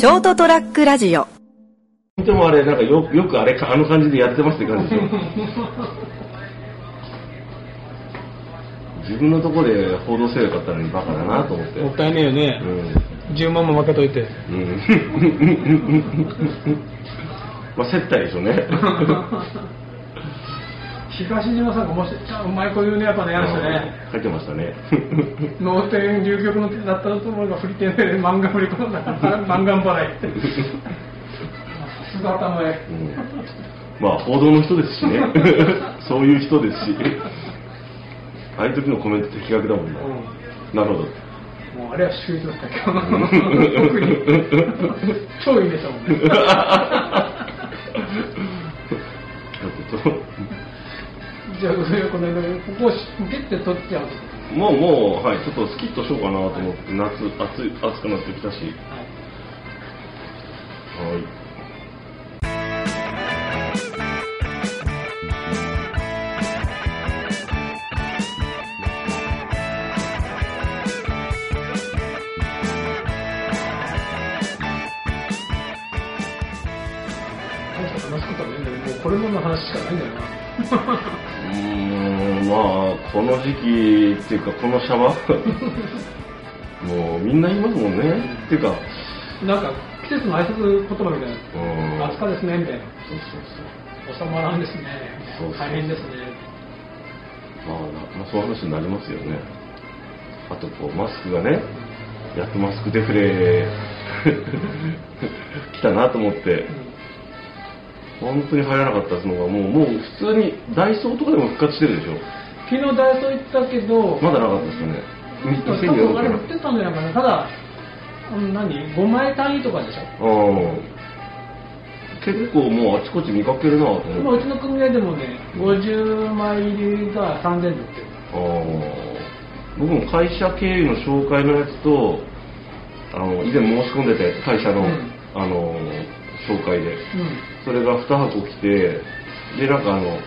ショートトラックラジオでもあれ、なんかよよくあれか、あの感じでやってますって感じでしょ。自分のところで報道せよかったのにバカだなと思って。もったいねえよねう。ん。10万も負けといて。うん。まあ、接待でしょうね。東島さんがもし、うまい子言うね、やっぱね、やる人ね。書いてましたね。脳天流局の手だったと思うが振り手で漫画振り込んだから、漫画払いって。さすが頭へ。うんまあ、報道の人ですしね。そういう人ですし。ああいう時のコメント的確だもんな。なるほど。もうあれは秀逸だったけど、特に。超いいでしょもんね。じゃあ、それこの間、ここをピッて取っちゃうと。もう、もう、はい、ちょっとスキッとしようかなと思って、夏、暑い、暑くなってきたし。は時期っていうか、このシャワー、もうみんな言いますもんね。っていうか、なんか、季節の挨拶言葉みたいうんな。暑かですね、みたいな。そうそう収まらんですね。そうそう大変ですね。そう。まあ、なまあ、そういう話になりますよね。あと、こう、マスクがね、やっとマスクデフレ、来たなと思って、本当に入らなかったのが、もう、もう普通にダイソーとかでも復活してるでしょ。昨日ダイソー行ったけど、まだなかったですよね。多分あれ売ってたんじゃないかな。ただ、うん何 ?5 枚単位とかでしょ？な。うん。結構もうあちこち見かけるなと今思って。うちの組合でもね、50枚入りが3000で売ってる。僕も会社経由の紹介のやつと、あの、以前申し込んでたやつ、会社の、うんあの、紹介で。うそれが2箱来て、で、なんかあの、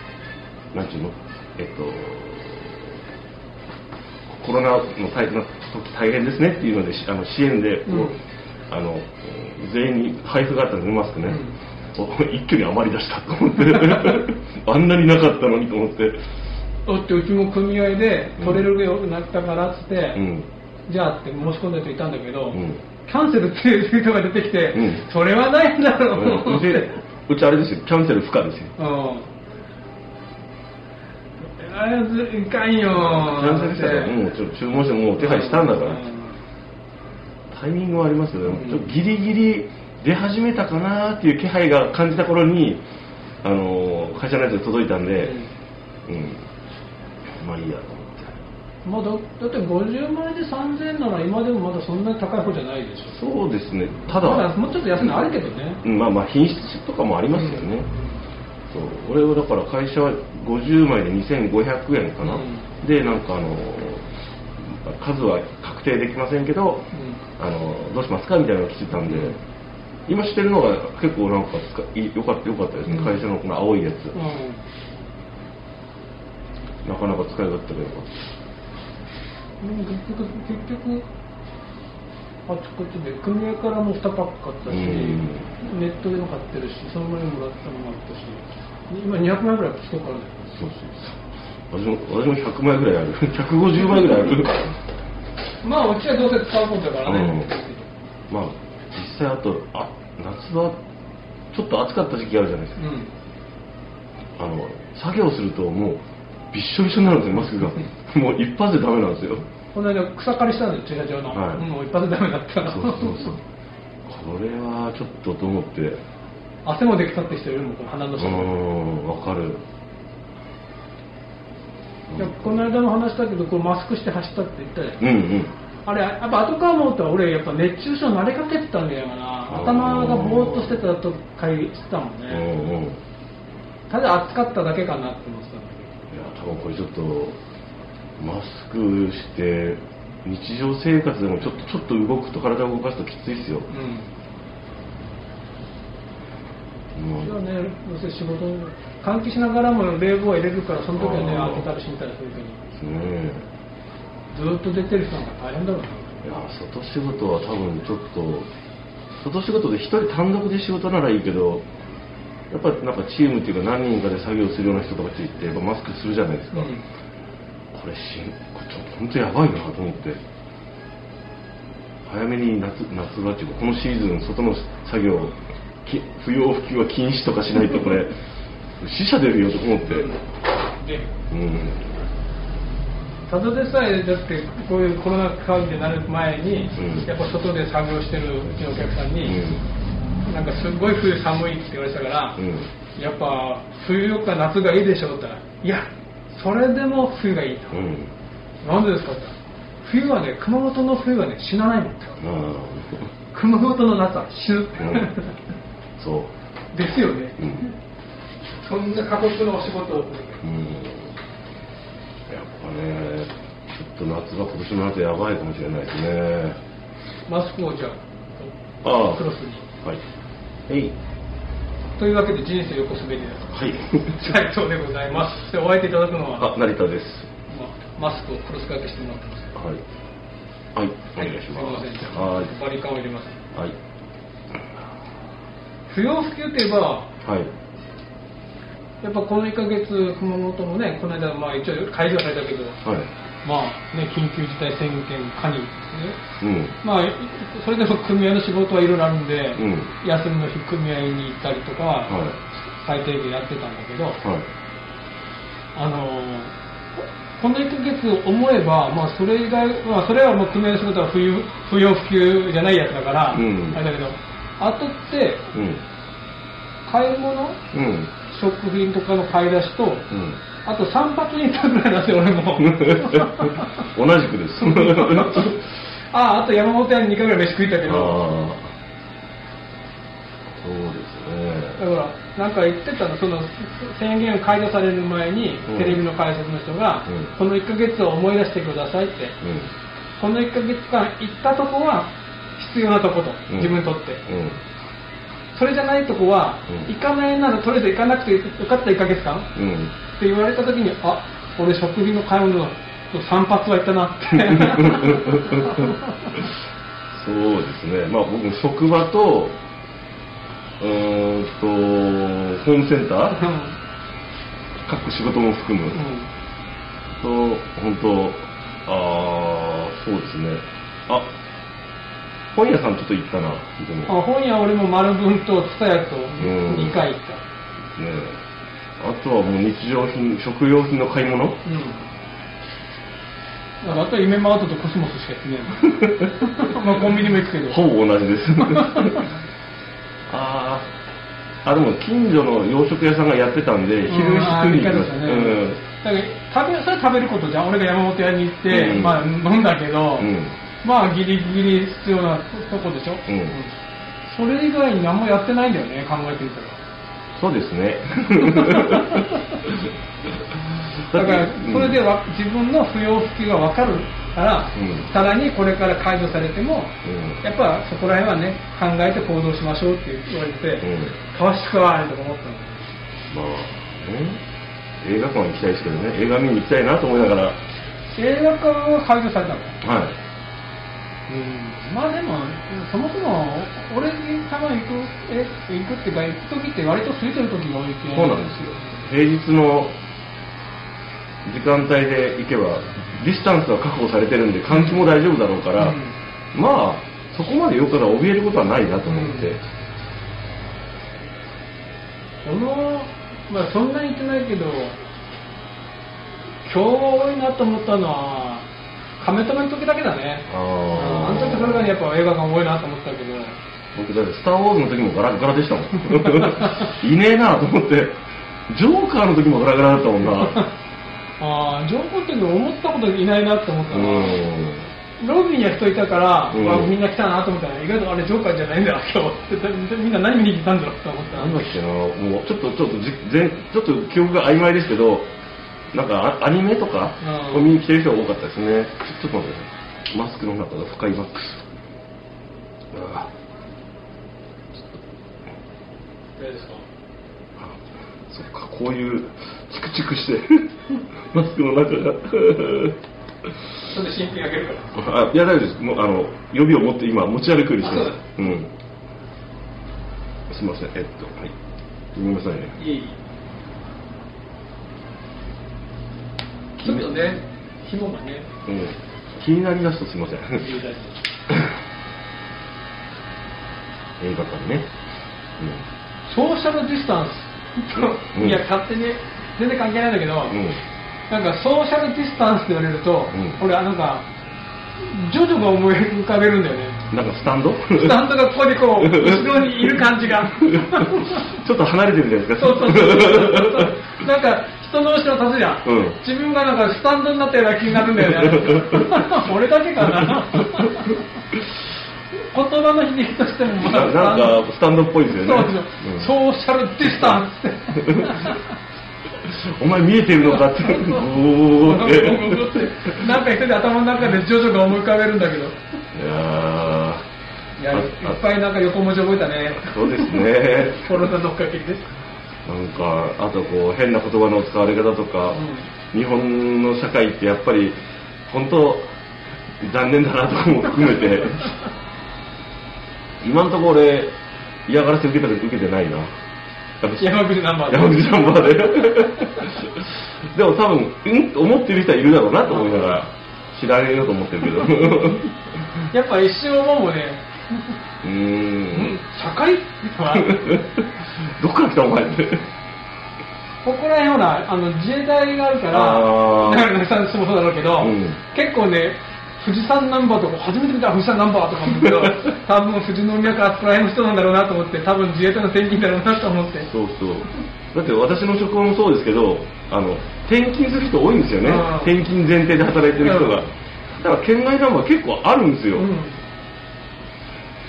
なんちゅうの？えっと、コロナの大変な時大変ですねっていうので、しあの支援でこう、うんあの、全員に配布があったんでマスクね。うんお 一挙に余り出したと思って、あんなになかったのにと思って。ん。だってうちも組合で取れるようになったからっつって、うん。じゃあって申し込んだ人いたんだけど、うんキャンセルっていう人が出てきて、うんそれはないんだろううん。うちあれですよ、キャンセル不可ですよ。うん。あれずいかんよ。キャンセルしたら、もうちょっと注文してもう手配したんだから。うん。タイミングはありますよ。ね、ちょっとギリギリ出始めたかなっていう気配が感じた頃に、あのー会社のやつが届いたんで、うん、まあいいやと思って。まあ、だだって50枚で3000円なら今でもまだそんなに高い方じゃないでしょ。そうですね、ただ、まだもうちょっと安いのあるけどね、うん。まあまあ品質とかもありますよね。そう俺はだから会社は50枚で2500円かな、うん。でなんかあの数は確定できませんけど、あのどうしますかみたいなのを聞いてたんで、今してるのが結構なんかよかったよかったですね、うん。会社のこの青いやつ、うん。なかなか使い勝手がよかっうん結局結局あちこちで組合からも2パック買ったし、うん。ネットでも買ってるしその前にもらったのもあったし今200枚ぐらいストックあるんだよたそうそうそう。私も私も100枚ぐらいある。150枚ぐらいある。まあうちはどうせ使うもんだからね、まあ実際あとあ夏はちょっと暑かった時期あるじゃないですか。うん。あの作業するともうびっしょびしょになるんですよマスクが。もう一発でダメなんですよこの間草刈りしたんですよ駐車場の、はい。もう一発でダメだったらそうそうそう。これはちょっとと思って。う汗もできたって人いるもん鼻のー下。にんわかる。いやこの間も話したけどこうマスクして走ったって言ったじゃん。うんうん。あれやっぱ後から思うと俺やっぱ熱中症慣れかけてたんだよな。頭がぼーっとしてたと会してたもんうんねうん。ただ暑かっただけかなって思ってたんだいや多分これちょっとマスクして日常生活でもちょっとちょっと動くと体を動かすときついですよ、うん。もうそれはねどうせ仕事換気しながらも冷房は入れるからその時はね開けたり閉めたりするけど。ね。ずーっと出てる人なんか大変だろうな。いや外仕事は多分ちょっと外仕事で一人単独で仕事ならいいけどやっぱなんかチームっていうか何人かで作業するような人とかついてやっぱマスクするじゃないですか、うんこれしんちょっと本当やばいなと思って。早めに夏夏場っていうかこのシーズン外の作業き不要不急は禁止とかしないとこれ 死者出るよと思って。でうん。ただでさえだってこういうコロナ禍になる前に、うん。やっぱ外で作業してるうちのお客さんうに、ん。なんかすごい冬寒いって言われてたから、うん。やっぱ冬よりか夏がいいでしょって言ったらいやそれでも冬がいいと、うん。なんでですかって。冬はね熊本の冬はね死なないもんとあ熊本の夏は死ぬ、あうん。そう。ですよね、うん。そんな過酷なお仕事をうん。やっぱねちょっと夏が今年の夏やばいかもしれないですね。マスクをじゃあああ。クロスに。はい。えいというわけで人生横滑りですはい。斉藤でございます。でお相手いただくのはあ成田です。まマスクをクロス掛けしてもらってますはい。はいお願いします。すい。ませんじゃあはい。バリカンを入れますはい。不要不急といえばはい。やっぱこの1ヶ月熊本もねこの間まあ一応解除されたけどはいまあね緊急事態宣言下にですねうん。まあそれでも組合の仕事はいろいろあるんで、うん。休みの日組合に行ったりとかははい。最低限やってたんだけど、はい。あのーこの1ヶ月思えば、まあ、それ以外、まあ、それはもう組合の仕事は不要不要不急じゃないやつだから、うん。あれだけど、あとって、うん。買い物、うん。食品とかの買い出しと、うんあと散髪に行ったぐらいなん俺も。同じくです。ああ、あと山本屋に2回ぐらい飯食いたけど、そうですね。だから、なんか言ってたの、その宣言解除される前に、うん。テレビの解説の人が、うん。この1ヶ月を思い出してくださいって、うん。この1ヶ月間行ったとこは必要なとこと、うん。自分にとって。うんそれじゃないとこは、うん。行かないならとりあえず行かなくてよかった1ヶ月間。っうん。て言われた時に、あ俺食品の買い物と散髪は行ったなって。そうですね、まあ、僕も職場と、うーんと、ホームセンター、各仕事も含む、と、本当、あーそうですね、あ本屋さんちょっと行ったな、でもあ本屋俺も丸文と蔦屋とん2回行っねあとはもう日常品、食料品の買い物、た。うん。だからあとは夢マートとコスモスしか行ってない。まあコンビニも行くけど。ほぼ同じです。あーあ、でも近所の洋食屋さんがやってたんで、昼うん飯食いに行きました。あー二回だったねだから食べそれ食べることじゃん俺が山本屋に行って、うんまあ飲んだけど、うんまあギリギリ必要なとこでしょ、うん。それ以外に何もやってないんだよね考えてみたら。そうですね。だからそれでは、わ自分の不要不急が分かるから、うん。さらにこれから解除されても、うん。やっぱそこら辺はね考えて行動しましょうって言われて、うん。正しくはとか思ったの。まあね、映画館は行きたいですけどね、映画見に行きたいなと思いながら、はい。映画館は解除されたの？うまあでもそもそも俺にたまに行くえ行くっていうか行く時って割と空いてる時が多いけん、そうなんですよ。平日の時間帯で行けば、ディスタンスは確保されてるんで、換気も大丈夫だろうから、うん。まあ、そこまでよから怯えることはないなと思って、そのまあそんなに行ってないけど今日多いなと思ったのは亀止めの時だけだね。ああーの時それがやっぱ映画館多いなと思ったけど。僕だってスター・ウォーズの時もガラガラでしたもん。いねえなと思って。ジョーカーの時もガラガラだったもんな。ああ情報っていうの思ったこといないなって思った。ロビーには人いたから、うん。あみんな来たなと思ったら意外とあれジョーカーじゃないんだ今日。ってみんな何見に来たんだろうと思った。なんだっけなもうちょっとちょっとじ全ちょっと記憶が曖昧ですけどなんかあアニメとかうん。を見に来てる人が多かったですね。ちょっとマスクの中が深いマックス。あ誰ですかあそっか。こういうチクチクして マスクの中が。それで新品あげるから。あいや大丈夫です。もうあの予備を持って今持ち歩くようにしてます。あう。ん。すみません。えっとはい。ごめんなさいね。いえいえちょっとね紐がね。うん。気になりだすとすみません。映画館ね。ソーシャルディスタンス、うん。いや勝手に全然関係ないんだけど、うん、うんなんかソーシャルディスタンスって言われると、うん。俺はなんかジョジョが思い浮かべるんだよね。なんかスタンド？スタンドがここにこう 後ろにいる感じが。ちょっと離れてるじゃないですか。そうそうそうそう。なんか人の後ろ立つじゃん、うん。自分がなんかスタンドになったような気になるんだよね。俺だけかな。言葉の響きとしてもまななんかスタンドっぽいですよね。そうですよ、うん。ソーシャルディスタンスって。お前見えてるのかって。って。なんか一人で頭の中でジョジョが思い浮かべるんだけど。いやいやいっぱいなんか横文字覚えたね。ーそうですね。コロナのおかげでなんかあとこう変な言葉の使われ方とか、日本の社会ってやっぱり本当残念だなとかも含めて 今のところ俺嫌がらせ受けた受けてないな。山口ナンバーで。山口ナンバーで。でも多分うん？と思ってる人はいるだろうなと思いながら知らねえよと思ってるけど。うやっぱ一瞬思うもんねーん。社会？は どっから来たお前って。ここら辺ほらあの自衛隊があるから中村さんもそうだろうけど、うん。結構ね富士山ナンバーとか初めて見た富士山ナンバーとか思うけど 多分富士宮かあそこら辺の人なんだろうなと思って多分自衛隊の転勤だろうなと思って。そうそう。だって私の職場もそうですけどあの転勤する人多いんですよね。うん。転勤前提で働いてる人が。うん。だから県外ナンバー結構あるんですよ、うん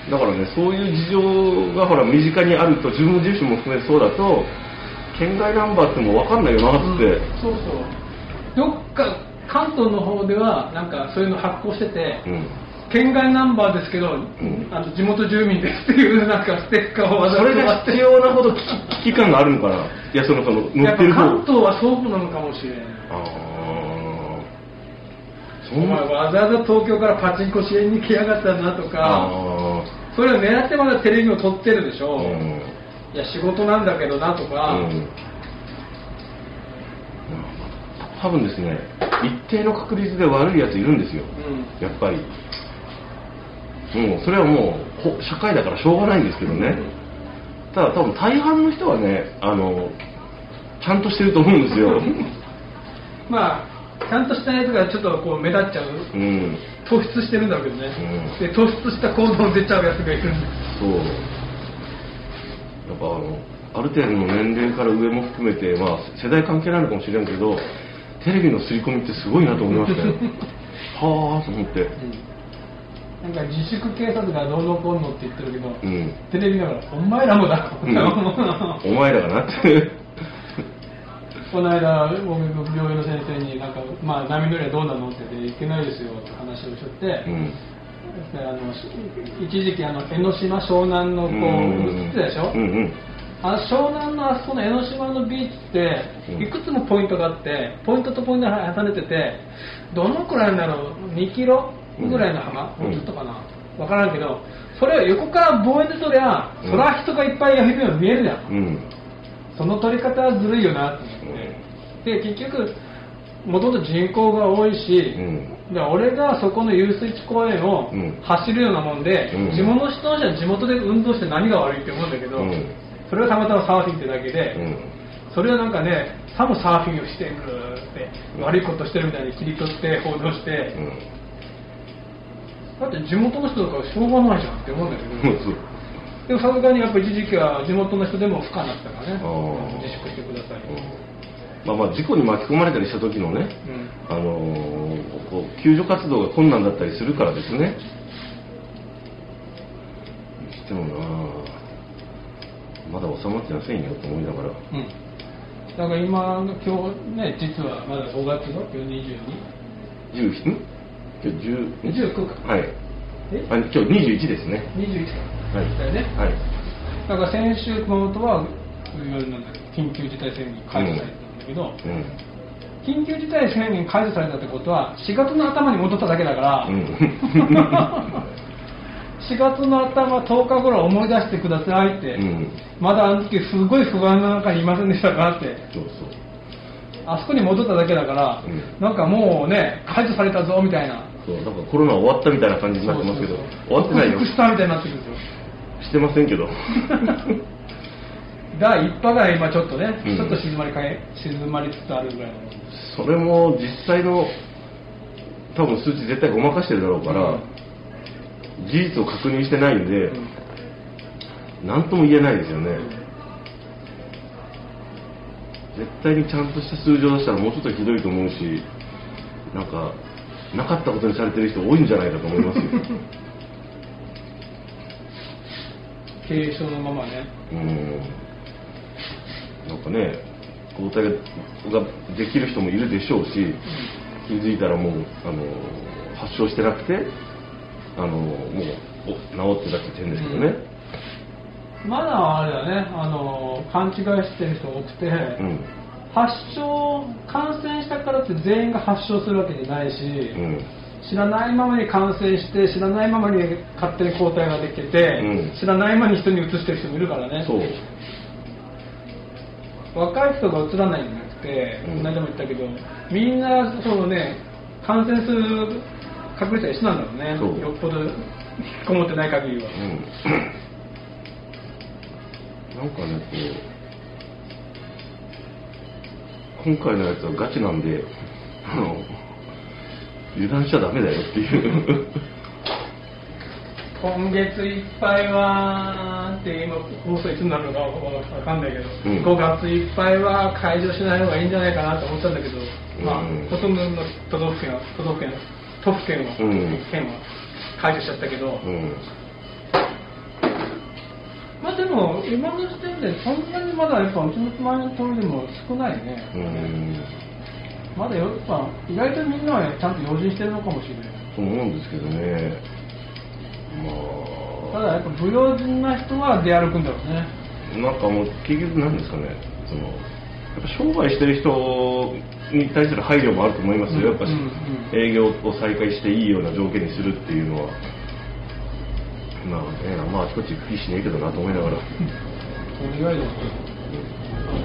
だからねそういう事情がほら身近にあると自分の住所も含めてそうだと県外ナンバーってもう分かんないよなっつって、そうそう。どっか関東の方ではなんかそういうの発行してて、うん。県外ナンバーですけど、ん。あの地元住民ですっていうなんかステッカーをわざそれが必要なほど危機感があるのかな。いやそのその乗やってる方。関東はそうなのかもしれない。ああそお前わざわざ東京からパチンコ支援に来やがったなとあかそれを狙ってまだテレビを撮ってるでしょ、あうん。いや仕事なんだけどなとか、うん。多分ですね一定の確率で悪いやついるんですよ。うん。やっぱり。もうそれはもうほ社会だからしょうがないんですけどね。ただ多分大半の人はねあのちゃんとしてると思うんですよ。まあちゃんとしたやつがちょっとこう目立っちゃう。うん。突出してるんだけどね、うん。で突出した行動出ちゃうやつがいる。んでそう。やっぱあのある程度の年齢から上も含めて、まあ、世代関係ないのかもしれんけどテレビの刷り込みってすごいなと思いましたよ。はあと思って。なんか自粛警察がどうのこうのって言ってるけど、うん。テレビながらお前らもだ、うん。お前らがな。っ てこの間僕病院の先生になんか、まあ、波乗りはどうなのって言っていけないですよって話をしとって、うん。であのし一時期あの江ノ島湘南のこう映ってたでしょ、うんうん。あの湘南のあそこの江ノ島のビーチってうん。いくつもポイントがあってポイントとポイントが挟まれててどのくらいだろう？2キロぐらいの幅、うん。もうちょっとかな？分からんけどそれを横から望遠で撮りゃ、うん。そりゃ人がいっぱいやるように見えるじゃん、うんその撮り方はずるいよなって、で結局もともと人口が多いし、うん。で俺がそこの遊水地公園をうん。走るようなもんで、うん。地元の人の人は地元で運動して何が悪いって思うんだけど、うん。それはたまたまサーフィンってだけで、うん。それはなんかねさもサーフィンをしてるって悪いことしてるみたいに切り取って報道して、うん。だって地元の人だからしょうがないじゃんって思うんだけど、でもさすがにやっぱ一時期は地元の人でも不可になったからね。自粛してください、まあまあ事故に巻き込まれたりした時のね、うん。あのーこう救助活動が困難だったりするからですね。にしてもなまだ収まってませんよと思いながら。うん。だから今の今日ね実はまだ5月の今日22 10ん今日10 29か。はい。えあ今日21ですね。21か、はい。だよね、はい。だから先週熊本は緊急事態宣言解除されたんだけど、うん。緊急事態宣言解除されたってことは4月の頭に戻っただけだから、うん。4 4月の頭10日頃思い出してくださいって、うん。まだあの時すごい不安の中にいませんでしたかってそうそう。あそこに戻っただけだから、うん。なんかもうね解除されたぞみたいななんかコロナ終わったみたいな感じになってますけど終わってないよ。克服したみたいになってくるんですよしてませんけど。第一波が今ちょっとね、うん。ちょっと静まりかえ静まりつつあるぐらいの。それも実際の多分数値絶対ごまかしてるだろうから、うん。事実を確認してないんで、何とも言えないですよね、絶対にちゃんとした数字を出したらもうちょっとひどいと思うしなんかなかったことにされてる人多いんじゃないかと思いますよ。軽症のままね。うん。なんかね抗体がができる人もいるでしょうし気づいたらもうあの発症してなくてあのもうお治ってたって言うんですけどね、まだあれだねあの勘違いしてる人多くて、うん発症感染したからって全員が発症するわけじゃないし、うん。知らないままに感染して知らないままに勝手に抗体ができてて、うん。知らないままに人に移してる人もいるからね。そう。若い人が移らないんじゃなくて、うん。この間も言ったけどみんなそうね感染する確率は一緒なんだろうね。よっぽど引きこもってない限りは、うん。なんかねこう今回のやつはガチなんであの油断しちゃダメだよっていう。今月いっぱいはって今放送いつになるのかわかんないけど、うん。5月いっぱいは解除しない方がいいんじゃないかなと思ったんだけど、まあうんほとんどの都道府県は都道府県都府県は、うん。県は解除しちゃったけど、うんまあでも今の時点でそんなにまだやっぱうちの前の通りでも少ないね、うん。まだやっぱ意外とみんなはちゃんと用心してるのかもしれない。と思うんですけどね。まただやっぱ不用心な人は出歩くんだろうね。あなんかもう結局なんですかね。そのやっぱ商売してる人に対する配慮もあると思いますよ、やっぱしうん。うん営業を再開していいような条件にするっていうのはまあねまああちこち行く気しねえけどなと思いながら。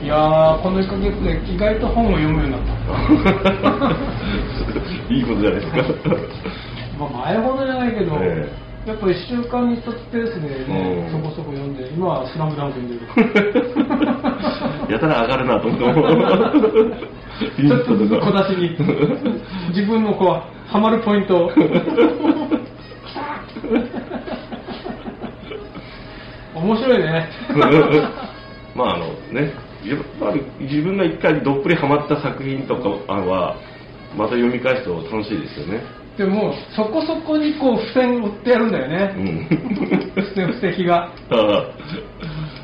いやーこの1ヶ月で意外と本を読むようになった。いいことじゃないですか。まあ前ほどじゃないけど、えやっぱ1週間に1つペースでね、うん。そこそこ読んで今は「スラムダンク読んでる。やたら上がるなと思って ちょっとずつ小出しに。自分のこうハマるポイントを面白いね。まああのねやっぱり自分が一回どっぷりハマった作品とかはまた読み返すと楽しいですよね。でもそこそこにこう付箋を売ってやるんだようね、ん。付箋布石が。あ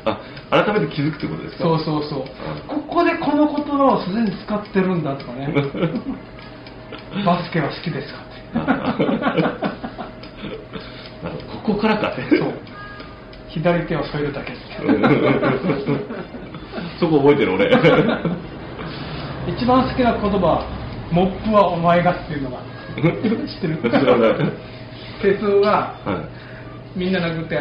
あ改めて気づくってことですか？そうそうそう。ここでこの言葉をすでに使ってるんだとかね。バスケは好きですかって。ここからか。ってそう左手を添えるだけ そこ覚えてる俺。一番好きな言葉モップはお前がっていうのが。知ってる？鉄夫がはい。みんな殴って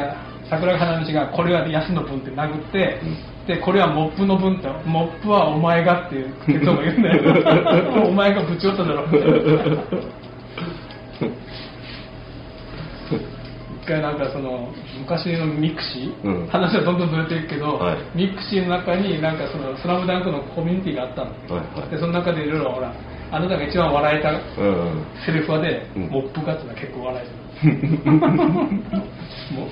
桜木花道がこれは安の分って殴って、うん。でこれはモップの分ってモップはお前がっていう鉄夫が言うんだよ。お前がぶち寄っただろって。一回なんかその昔の mixi、うん。話はどんどんずれていくけど、はい。 mixi の中になんかその「スラムダンクのコミュニティがあったの、はいはい。でその中でいろいろほらあなたが一番笑えたうんセリフはで、うん。モップがっていうのは結構笑える もう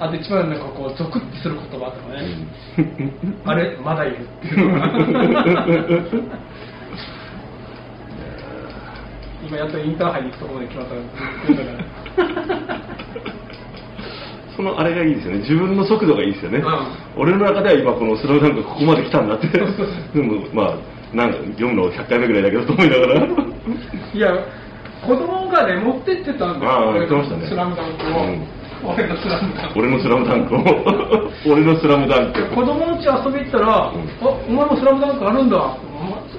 あと一番なんかこうゾクッとする言葉とかね、あれ？まだいるっていう。今やっとインターハイに行くところまで来ましたからそのあれがいいですよね。自分の速度がいいですよね、う俺の中では今このスローダウンがここまで来たんだって。でもまあなんか読むの100回目ぐらいだけどと思いながら。いや子供がね持ってってたんだよ。ああ言ってましたね。スラムダンクを、うん。俺のスラムダンク。俺のスラムダンクを。俺のスラムダンク。子供の家遊び行ったら、あお前もスラムダンクあるんだ。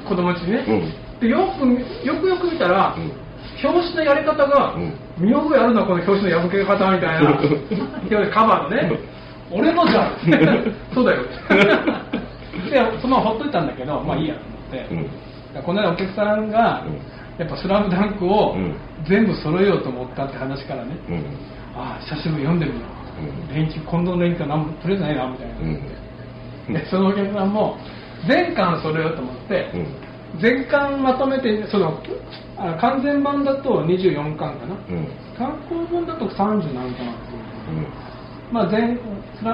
子供家にね、うん。でよくよくよく見たら、うん表紙のやり方が、うん。見覚えあるのこの表紙の破け方みたいな。カバーのね。俺のじゃん。そうだよ。でそのままほっといたんだけどまあいいやと思って、うん。この間お客さんが、やっぱ「スラムダンクをうん。全部揃えようと思ったって話からね、うん。ああ久しぶりに読んでみよう、うん。連休今度の連休は何もとりあえずないなみたいな、うん。でそのお客さんも全巻揃えようと思って、うん全巻まとめてそのあの完全版だと24巻かな、うん。単行本だと30何巻。あっていううん。まあ全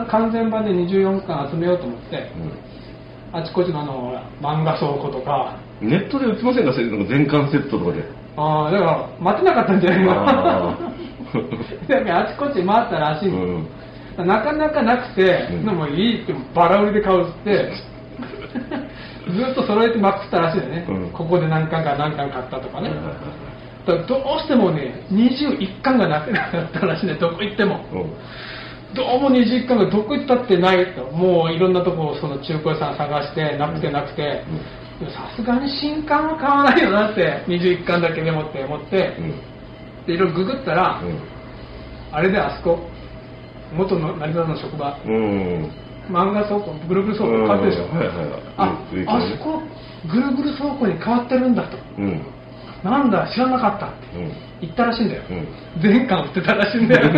完全版で24巻集めようと思ってうん。あちこちのあの漫画倉庫とか。ネットで売ってませんか全巻セットとかで。ああだから待てなかったんじゃないあかだからあちこち回ったらしいの、なかなかなくて、うん。でもいいってバラ売りで買うってずっと揃えてまくったらしいよね、うん。ここで何巻か何巻買ったとかね、だどうしてもね21巻がなくなったらしいね。どこ行っても。うん。どうも21巻がどこ行ったってないと。もういろんなとこその中古屋さん探してなくてなくて。さすがに新刊は買わないよなって21巻だけでもって思って。うん。でいろいろググったら、うん。あれであそこ。元の成田の職場。うん漫画倉庫ぐるぐる倉庫変わってるでしょ、うんはいはいはい。ああそこぐるぐる倉庫に変わってるんだとうん。なんだ知らなかったってうん。言ったらしいんだよ、うん。全巻売ってたらしいんだよ。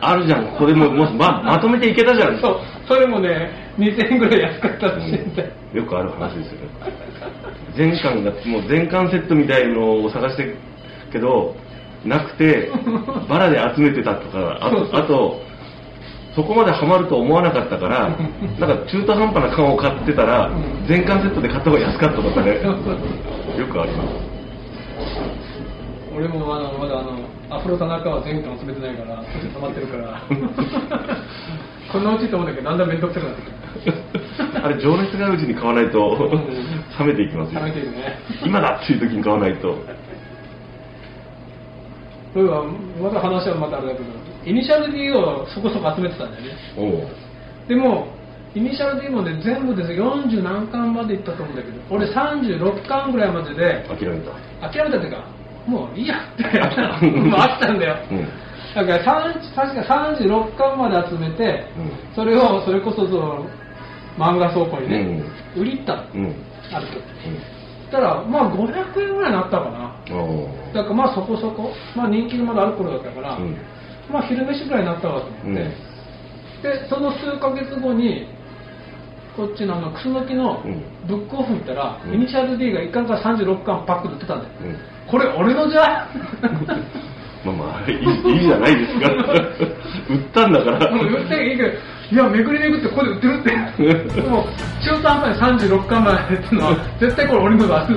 あるじゃんこれももうままとめていけたじゃん。そうそれもね2000円ぐらい安かったらしいんだよ、うん。よくある話ですよね。全巻がもう全巻セットみたいのを探してるけどなくてバラで集めてたとかあとあとそこまでハマると思わなかったから なんか中途半端な缶を買ってたらうん。全巻セットで買った方が安かったとかね。よくあります。俺もあのまだあのアフロ田中は全巻集めてないから少し溜まってるから。このうちと思うんだけどだんだん面倒くさくなってあれ情熱があるうちに買わないと冷めていきますよ。冷めてるね。今だっていう時に買わないとそういえばまた話はまたあれだけどイニシャル D をそこそこ集めてたんだよね。でもイニシャル D もね全部で40何巻までいったと思うんだけど俺36巻ぐらいまでで諦めた。諦めたっていうかもういいやって もう飽きたんだよ、うん。だから30確か36巻まで集めて、うん。それをそれこそその漫画倉庫にね、売り行ったの。うん。ある時そしたらまあ500円ぐらいになったかな。だからまあそこそこ、まあ、人気がまだある頃だったから、うん。まあ昼飯ぐらいになったわと思って、うん。でその数ヶ月後にこっちのあのクスノキのうん。ブックオフ見たら、うん。イニシャル D が1巻から36巻パックで売ってたんだよ、うん。これ俺のじゃ まあまあいいいいじゃないですか。売ったんだから。もう売っていいけどいや巡り巡ってここで売ってるって。もう中途半端に36巻までっていうのは絶対これ俺のだ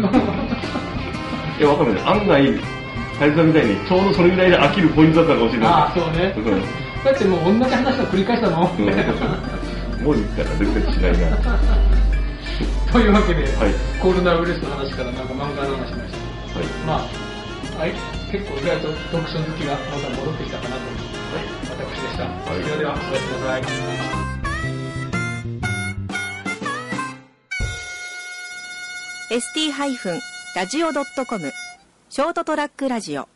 いやわかんない案外サイズさんみたいにちょうどそれぐらいで飽きるポイントだったかもしれない。ああそうね。うん。だってもう同じ話を繰り返したの、うん。もう言ったら全然しない。な というわけで、はい。コロナウイルスの話からなんか漫画の話しました。はい。まあ、はい、結構意外と読書好きがまた戻ってきたかなと思お聞きでした。はいそれでは、おやす。みなさい。ST-radio.com ショートトラックラジオ